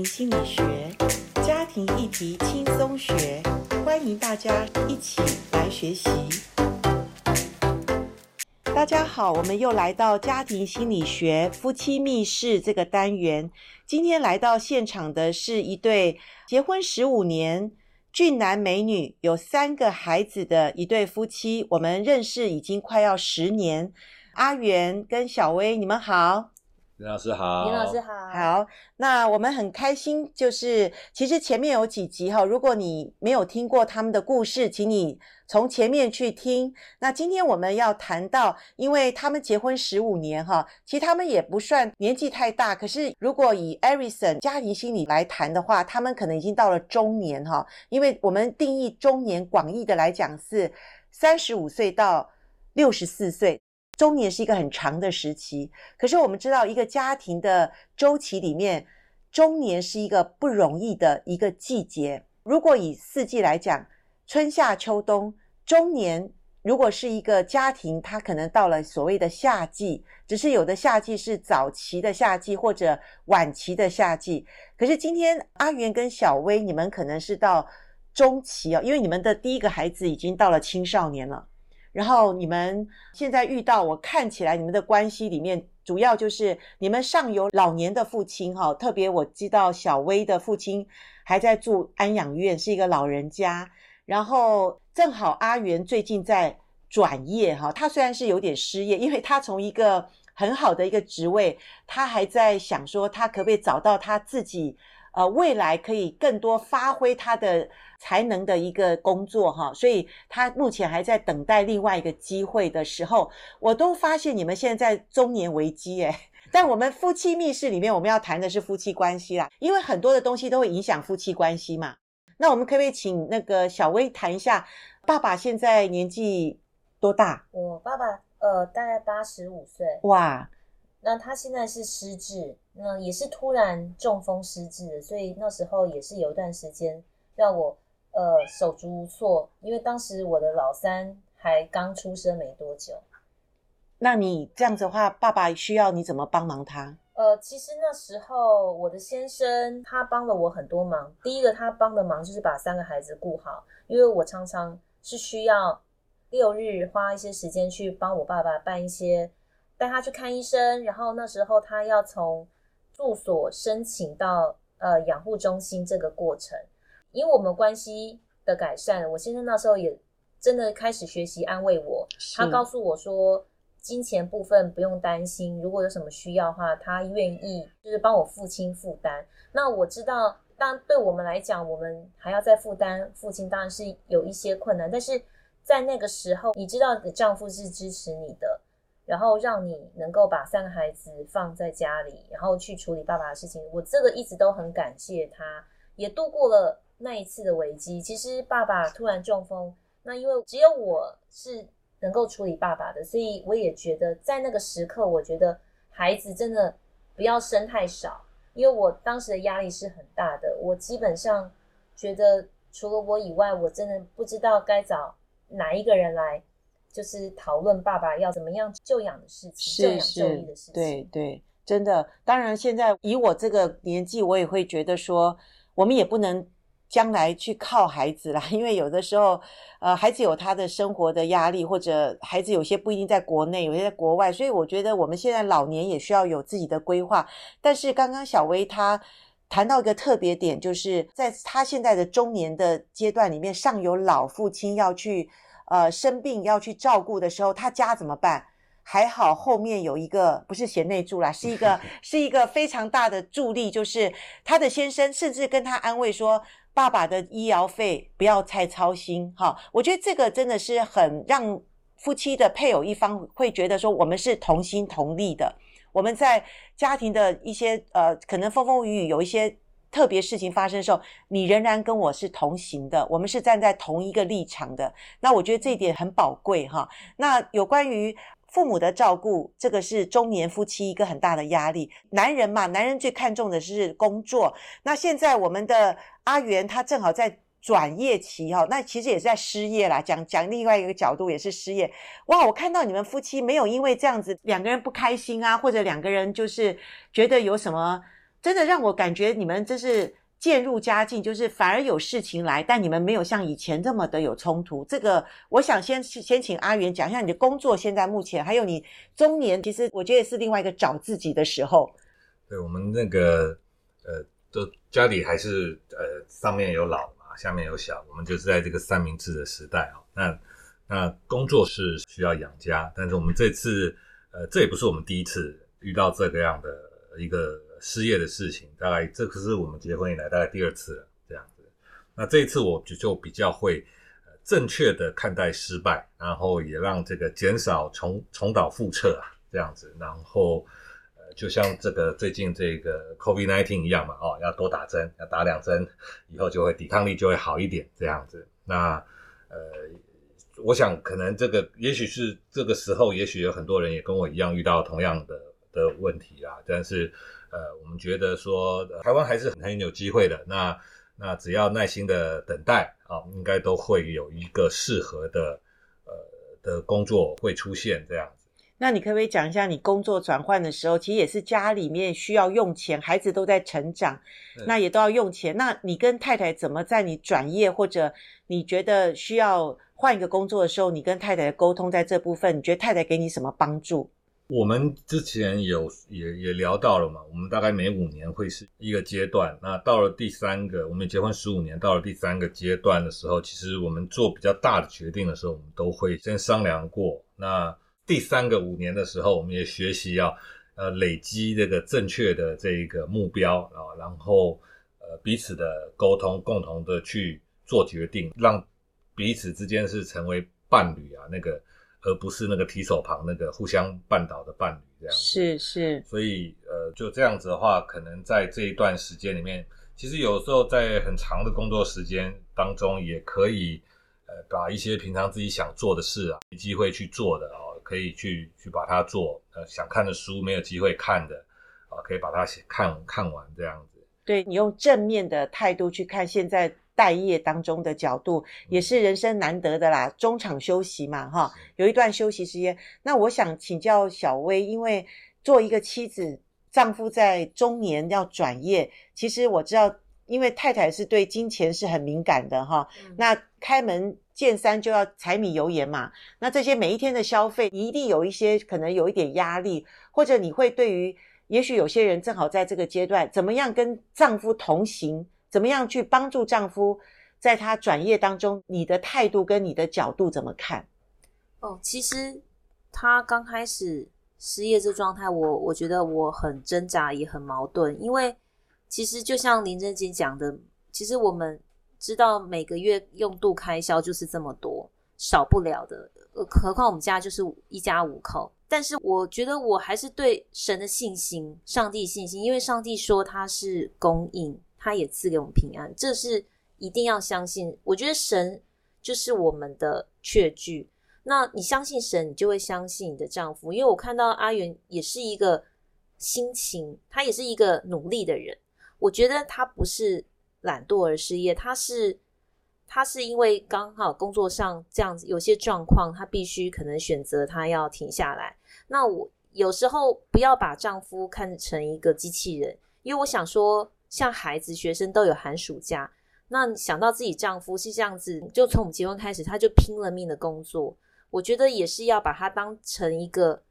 心理学，家庭议题轻松学，欢迎大家一起来学习。大家好，我们又来到家庭心理学夫妻密室这个单元。今天来到现场的是一对结婚十五年、俊男美女、有三个孩子的一对夫妻。我们认识已经快要十年。阿元跟小薇，你们好。林老师好，林老师好，好，那我们很开心，就是其实前面有几集哈，如果你没有听过他们的故事，请你从前面去听。那今天我们要谈到，因为他们结婚十五年哈，其实他们也不算年纪太大，可是如果以 Erikson 家庭心理来谈的话，他们可能已经到了中年哈，因为我们定义中年广义的来讲是三十五岁到六十四岁。中年是一个很长的时期，可是我们知道，一个家庭的周期里面，中年是一个不容易的一个季节。如果以四季来讲，春夏秋冬，中年如果是一个家庭，它可能到了所谓的夏季，只是有的夏季是早期的夏季或者晚期的夏季。可是今天阿元跟小薇，你们可能是到中期哦，因为你们的第一个孩子已经到了青少年了。然后你们现在遇到，我看起来你们的关系里面，主要就是你们上有老年的父亲哈，特别我知道小薇的父亲还在住安养院，是一个老人家。然后正好阿元最近在转业哈，他虽然是有点失业，因为他从一个很好的一个职位，他还在想说他可不可以找到他自己。呃，未来可以更多发挥他的才能的一个工作哈，所以他目前还在等待另外一个机会的时候，我都发现你们现在在中年危机诶。但我们夫妻密室里面，我们要谈的是夫妻关系啦，因为很多的东西都会影响夫妻关系嘛。那我们可不可以请那个小薇谈一下，爸爸现在年纪多大？我爸爸呃，大概八十五岁。哇。那他现在是失智，那也是突然中风失智的，所以那时候也是有一段时间让我呃手足无措，因为当时我的老三还刚出生没多久。那你这样子的话，爸爸需要你怎么帮忙他？呃，其实那时候我的先生他帮了我很多忙。第一个他帮的忙就是把三个孩子顾好，因为我常常是需要六日花一些时间去帮我爸爸办一些。带他去看医生，然后那时候他要从住所申请到呃养护中心这个过程，因为我们关系的改善，我先生那时候也真的开始学习安慰我，他告诉我说，金钱部分不用担心，如果有什么需要的话，他愿意就是帮我父亲负担。那我知道，当对我们来讲，我们还要再负担父亲，当然是有一些困难，但是在那个时候，你知道你的丈夫是支持你的。然后让你能够把三个孩子放在家里，然后去处理爸爸的事情。我这个一直都很感谢他，也度过了那一次的危机。其实爸爸突然中风，那因为只有我是能够处理爸爸的，所以我也觉得在那个时刻，我觉得孩子真的不要生太少，因为我当时的压力是很大的。我基本上觉得除了我以外，我真的不知道该找哪一个人来。就是讨论爸爸要怎么样就养的事情，救养就医的事情。对对，真的。当然，现在以我这个年纪，我也会觉得说，我们也不能将来去靠孩子啦，因为有的时候，呃，孩子有他的生活的压力，或者孩子有些不一定在国内，有些在国外，所以我觉得我们现在老年也需要有自己的规划。但是刚刚小薇她谈到一个特别点，就是在她现在的中年的阶段里面，上有老父亲要去。呃，生病要去照顾的时候，他家怎么办？还好后面有一个不是贤内助啦，是一个 是一个非常大的助力，就是他的先生甚至跟他安慰说：“爸爸的医疗费不要太操心。”哈，我觉得这个真的是很让夫妻的配偶一方会觉得说，我们是同心同力的。我们在家庭的一些呃，可能风风雨雨有一些。特别事情发生的时候，你仍然跟我是同行的，我们是站在同一个立场的。那我觉得这一点很宝贵哈。那有关于父母的照顾，这个是中年夫妻一个很大的压力。男人嘛，男人最看重的是工作。那现在我们的阿元他正好在转业期哈，那其实也是在失业啦。讲讲另外一个角度也是失业。哇，我看到你们夫妻没有因为这样子两个人不开心啊，或者两个人就是觉得有什么。真的让我感觉你们这是渐入佳境，就是反而有事情来，但你们没有像以前这么的有冲突。这个我想先先请阿元讲一下你的工作，现在目前还有你中年，其实我觉得是另外一个找自己的时候。对，我们那个呃，都家里还是呃上面有老嘛，下面有小，我们就是在这个三明治的时代啊。那那工作是需要养家，但是我们这次呃，这也不是我们第一次遇到这个样的一个失业的事情，大概这可是我们结婚以来大概第二次了这样子。那这一次我就就比较会呃正确的看待失败，然后也让这个减少重重蹈覆辙啊这样子，然后呃就像这个最近这个 COVID-19 一样嘛，哦，要多打针，要打两针，以后就会抵抗力就会好一点这样子。那呃。我想，可能这个也许是这个时候，也许有很多人也跟我一样遇到同样的的问题啊。但是，呃，我们觉得说，台湾还是很很有机会的。那那只要耐心的等待啊，应该都会有一个适合的呃的工作会出现这样子。那你可不可以讲一下，你工作转换的时候，其实也是家里面需要用钱，孩子都在成长，那也都要用钱。那你跟太太怎么在你转业或者你觉得需要？换一个工作的时候，你跟太太的沟通在这部分，你觉得太太给你什么帮助？我们之前有也也聊到了嘛，我们大概每五年会是一个阶段。那到了第三个，我们结婚十五年，到了第三个阶段的时候，其实我们做比较大的决定的时候，我们都会先商量过。那第三个五年的时候，我们也学习要呃累积这个正确的这一个目标啊，然后呃彼此的沟通，共同的去做决定，让。彼此之间是成为伴侣啊，那个而不是那个提手旁那个互相绊倒的伴侣这样子。是是，所以呃就这样子的话，可能在这一段时间里面，其实有时候在很长的工作时间当中，也可以呃把一些平常自己想做的事啊，没机会去做的哦，可以去去把它做。呃，想看的书没有机会看的啊，可以把它写看看完这样子。对，你用正面的态度去看现在。待业当中的角度，也是人生难得的啦。中场休息嘛，哈，有一段休息时间。那我想请教小薇，因为做一个妻子，丈夫在中年要转业，其实我知道，因为太太是对金钱是很敏感的哈。那开门见山就要柴米油盐嘛，那这些每一天的消费，你一定有一些可能有一点压力，或者你会对于，也许有些人正好在这个阶段，怎么样跟丈夫同行？怎么样去帮助丈夫，在他转业当中，你的态度跟你的角度怎么看？哦，其实他刚开始失业这状态，我我觉得我很挣扎，也很矛盾。因为其实就像林珍姐讲的，其实我们知道每个月用度开销就是这么多，少不了的。何况我们家就是一家五口。但是我觉得我还是对神的信心，上帝信心，因为上帝说他是供应。他也赐给我们平安，这是一定要相信。我觉得神就是我们的确据。那你相信神，你就会相信你的丈夫。因为我看到阿元也是一个辛勤，他也是一个努力的人。我觉得他不是懒惰而失业，他是他是因为刚好工作上这样子有些状况，他必须可能选择他要停下来。那我有时候不要把丈夫看成一个机器人，因为我想说。像孩子、学生都有寒暑假，那想到自己丈夫是这样子，就从我们结婚开始，他就拼了命的工作。我觉得也是要把他当成一个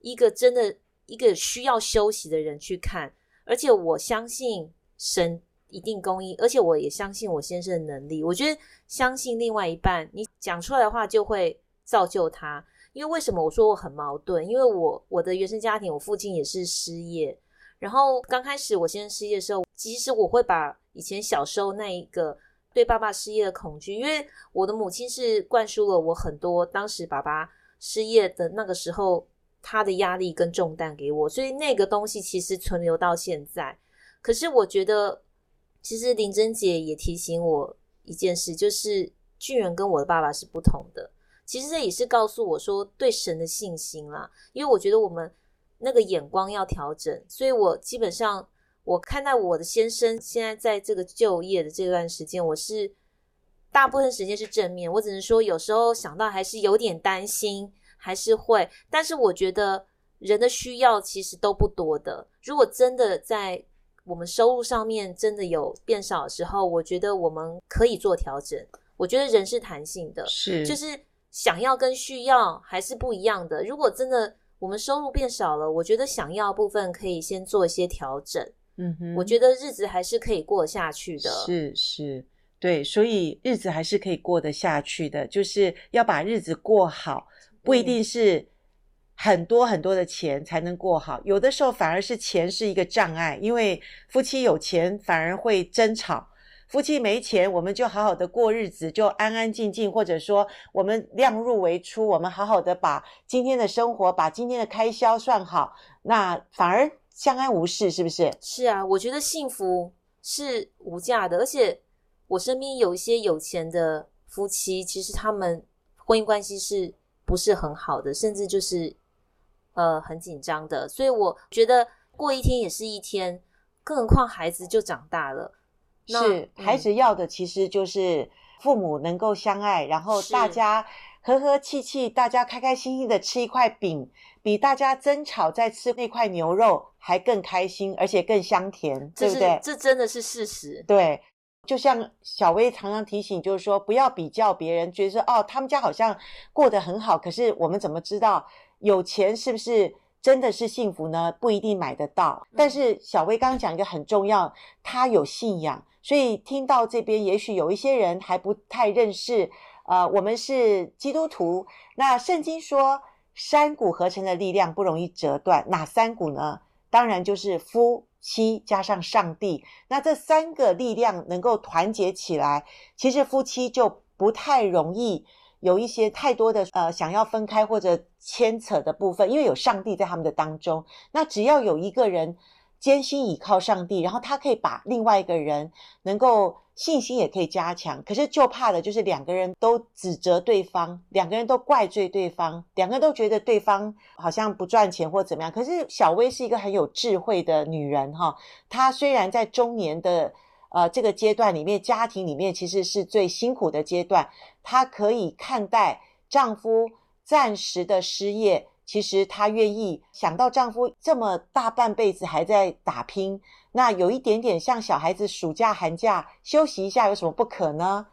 一个真的一个需要休息的人去看。而且我相信神一定供应，而且我也相信我先生的能力。我觉得相信另外一半，你讲出来的话就会造就他。因为为什么我说我很矛盾？因为我我的原生家庭，我父亲也是失业。然后刚开始我先生失业的时候，其实我会把以前小时候那一个对爸爸失业的恐惧，因为我的母亲是灌输了我很多当时爸爸失业的那个时候他的压力跟重担给我，所以那个东西其实存留到现在。可是我觉得，其实林珍姐也提醒我一件事，就是俊元跟我的爸爸是不同的。其实这也是告诉我说对神的信心啦，因为我觉得我们。那个眼光要调整，所以我基本上我看待我的先生现在在这个就业的这段时间，我是大部分时间是正面。我只能说有时候想到还是有点担心，还是会。但是我觉得人的需要其实都不多的。如果真的在我们收入上面真的有变少的时候，我觉得我们可以做调整。我觉得人是弹性的，是就是想要跟需要还是不一样的。如果真的我们收入变少了，我觉得想要部分可以先做一些调整。嗯哼，我觉得日子还是可以过下去的。是是，对，所以日子还是可以过得下去的，就是要把日子过好，不一定是很多很多的钱才能过好，有的时候反而是钱是一个障碍，因为夫妻有钱反而会争吵，夫妻没钱我们就好好的过日子，就安安静静，或者说我们量入为出，我们好好的把今天的生活，把今天的开销算好，那反而。相安无事，是不是？是啊，我觉得幸福是无价的，而且我身边有一些有钱的夫妻，其实他们婚姻关系是不是很好的，甚至就是呃很紧张的。所以我觉得过一天也是一天，更何况孩子就长大了。是，孩子要的其实就是父母能够相爱，然后大家。和和气气，大家开开心心的吃一块饼，比大家争吵在吃那块牛肉还更开心，而且更香甜，对不对？这真的是事实。对，就像小薇常常提醒，就是说不要比较别人，觉得说哦，他们家好像过得很好，可是我们怎么知道有钱是不是真的是幸福呢？不一定买得到。但是小薇刚刚讲一个很重要，他有信仰，所以听到这边，也许有一些人还不太认识。呃，我们是基督徒。那圣经说，三股合成的力量不容易折断。哪三股呢？当然就是夫妻加上上帝。那这三个力量能够团结起来，其实夫妻就不太容易有一些太多的呃想要分开或者牵扯的部分，因为有上帝在他们的当中。那只要有一个人坚心倚靠上帝，然后他可以把另外一个人能够。信心也可以加强，可是就怕的就是两个人都指责对方，两个人都怪罪对方，两个人都觉得对方好像不赚钱或怎么样。可是小薇是一个很有智慧的女人哈，她虽然在中年的呃这个阶段里面，家庭里面其实是最辛苦的阶段，她可以看待丈夫暂时的失业，其实她愿意想到丈夫这么大半辈子还在打拼。那有一点点像小孩子暑假寒假休息一下有什么不可呢？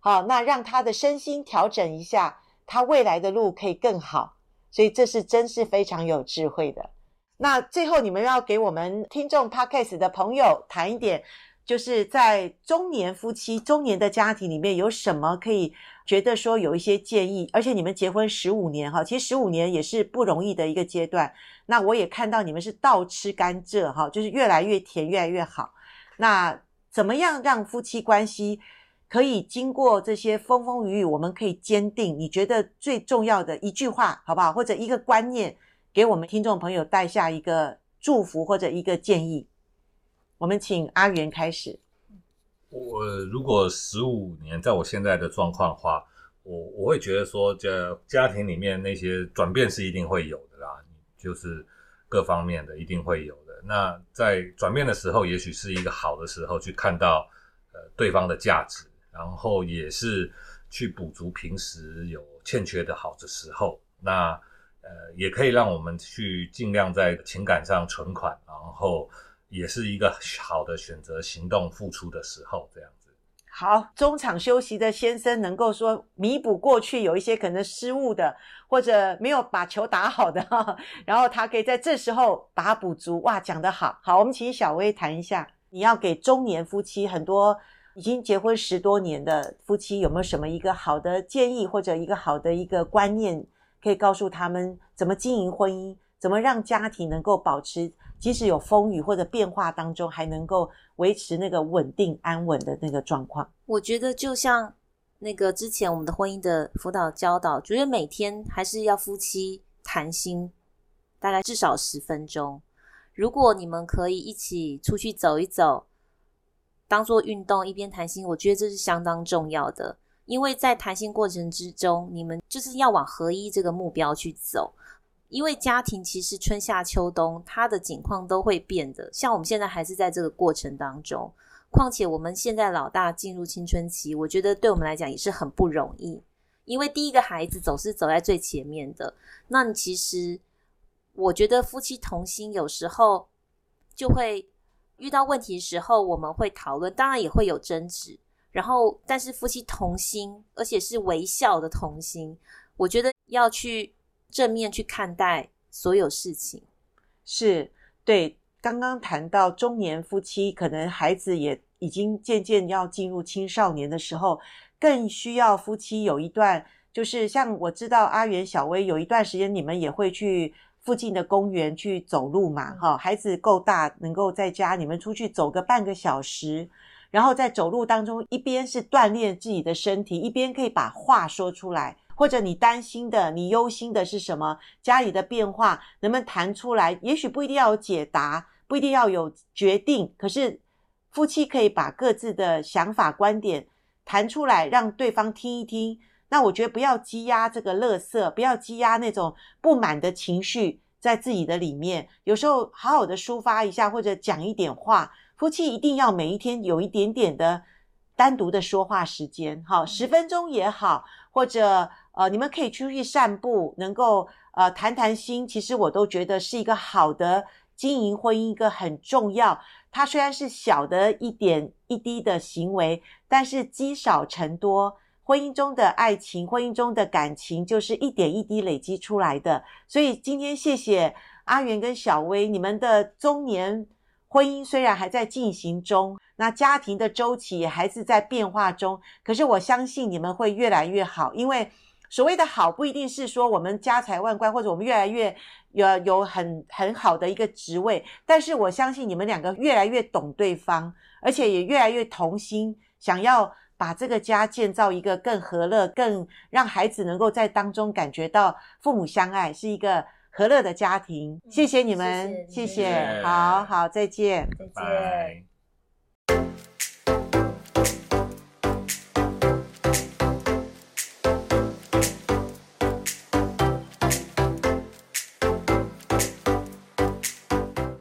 好，那让他的身心调整一下，他未来的路可以更好。所以这是真是非常有智慧的。那最后你们要给我们听众 Podcast 的朋友谈一点，就是在中年夫妻、中年的家庭里面有什么可以觉得说有一些建议？而且你们结婚十五年哈，其实十五年也是不容易的一个阶段。那我也看到你们是倒吃甘蔗哈，就是越来越甜，越来越好。那怎么样让夫妻关系可以经过这些风风雨雨，我们可以坚定？你觉得最重要的一句话，好不好？或者一个观念，给我们听众朋友带下一个祝福或者一个建议。我们请阿元开始。我如果十五年，在我现在的状况的话，我我会觉得说，这家庭里面那些转变是一定会有的啦。就是各方面的一定会有的。那在转变的时候，也许是一个好的时候，去看到呃对方的价值，然后也是去补足平时有欠缺的好的时候。那呃也可以让我们去尽量在情感上存款，然后也是一个好的选择，行动付出的时候，这样子。好，中场休息的先生能够说弥补过去有一些可能失误的，或者没有把球打好的，哈，然后他可以在这时候把它补足。哇，讲得好，好，我们请小薇谈一下，你要给中年夫妻，很多已经结婚十多年的夫妻，有没有什么一个好的建议，或者一个好的一个观念，可以告诉他们怎么经营婚姻，怎么让家庭能够保持？即使有风雨或者变化当中，还能够维持那个稳定安稳的那个状况。我觉得就像那个之前我们的婚姻的辅导教导，觉得每天还是要夫妻谈心，大概至少十分钟。如果你们可以一起出去走一走，当做运动一边谈心，我觉得这是相当重要的。因为在谈心过程之中，你们就是要往合一这个目标去走。因为家庭其实春夏秋冬，它的景况都会变的。像我们现在还是在这个过程当中，况且我们现在老大进入青春期，我觉得对我们来讲也是很不容易。因为第一个孩子总是走在最前面的，那其实我觉得夫妻同心有时候就会遇到问题的时候，我们会讨论，当然也会有争执。然后，但是夫妻同心，而且是微笑的同心，我觉得要去正面去看待所有事情。是，对。刚刚谈到中年夫妻，可能孩子也已经渐渐要进入青少年的时候，更需要夫妻有一段，就是像我知道阿元、小薇有一段时间，你们也会去附近的公园去走路嘛，哈，孩子够大，能够在家，你们出去走个半个小时，然后在走路当中，一边是锻炼自己的身体，一边可以把话说出来。或者你担心的、你忧心的是什么？家里的变化能不能谈出来？也许不一定要有解答，不一定要有决定，可是夫妻可以把各自的想法、观点谈出来，让对方听一听。那我觉得不要积压这个垃圾，不要积压那种不满的情绪在自己的里面。有时候好好的抒发一下，或者讲一点话。夫妻一定要每一天有一点点的单独的说话时间，好，十分钟也好，或者。呃，你们可以出去散步，能够呃谈谈心，其实我都觉得是一个好的经营婚姻一个很重要。它虽然是小的一点一滴的行为，但是积少成多，婚姻中的爱情，婚姻中的感情就是一点一滴累积出来的。所以今天谢谢阿元跟小薇，你们的中年婚姻虽然还在进行中。那家庭的周期还是在变化中，可是我相信你们会越来越好，因为。所谓的好，不一定是说我们家财万贯，或者我们越来越有有很很好的一个职位。但是我相信你们两个越来越懂对方，而且也越来越同心，想要把这个家建造一个更和乐、更让孩子能够在当中感觉到父母相爱，是一个和乐的家庭。谢谢你们，谢谢，谢谢，好好，再见，再见。